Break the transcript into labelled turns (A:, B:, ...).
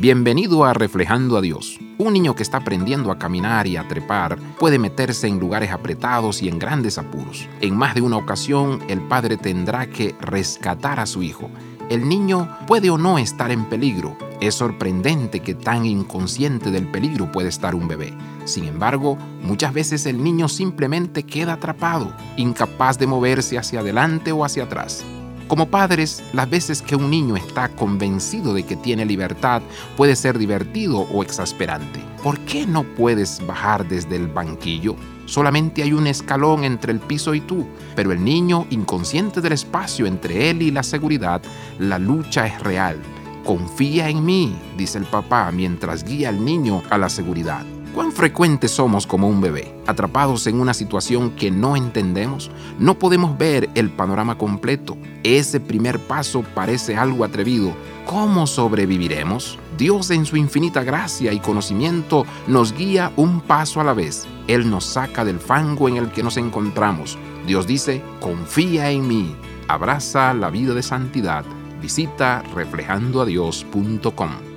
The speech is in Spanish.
A: Bienvenido a Reflejando a Dios. Un niño que está aprendiendo a caminar y a trepar puede meterse en lugares apretados y en grandes apuros. En más de una ocasión, el padre tendrá que rescatar a su hijo. El niño puede o no estar en peligro. Es sorprendente que tan inconsciente del peligro puede estar un bebé. Sin embargo, muchas veces el niño simplemente queda atrapado, incapaz de moverse hacia adelante o hacia atrás. Como padres, las veces que un niño está convencido de que tiene libertad puede ser divertido o exasperante. ¿Por qué no puedes bajar desde el banquillo? Solamente hay un escalón entre el piso y tú, pero el niño, inconsciente del espacio entre él y la seguridad, la lucha es real. Confía en mí, dice el papá mientras guía al niño a la seguridad. ¿Cuán frecuentes somos como un bebé, atrapados en una situación que no entendemos? No podemos ver el panorama completo. Ese primer paso parece algo atrevido. ¿Cómo sobreviviremos? Dios en su infinita gracia y conocimiento nos guía un paso a la vez. Él nos saca del fango en el que nos encontramos. Dios dice, confía en mí. Abraza la vida de santidad. Visita reflejandoadios.com.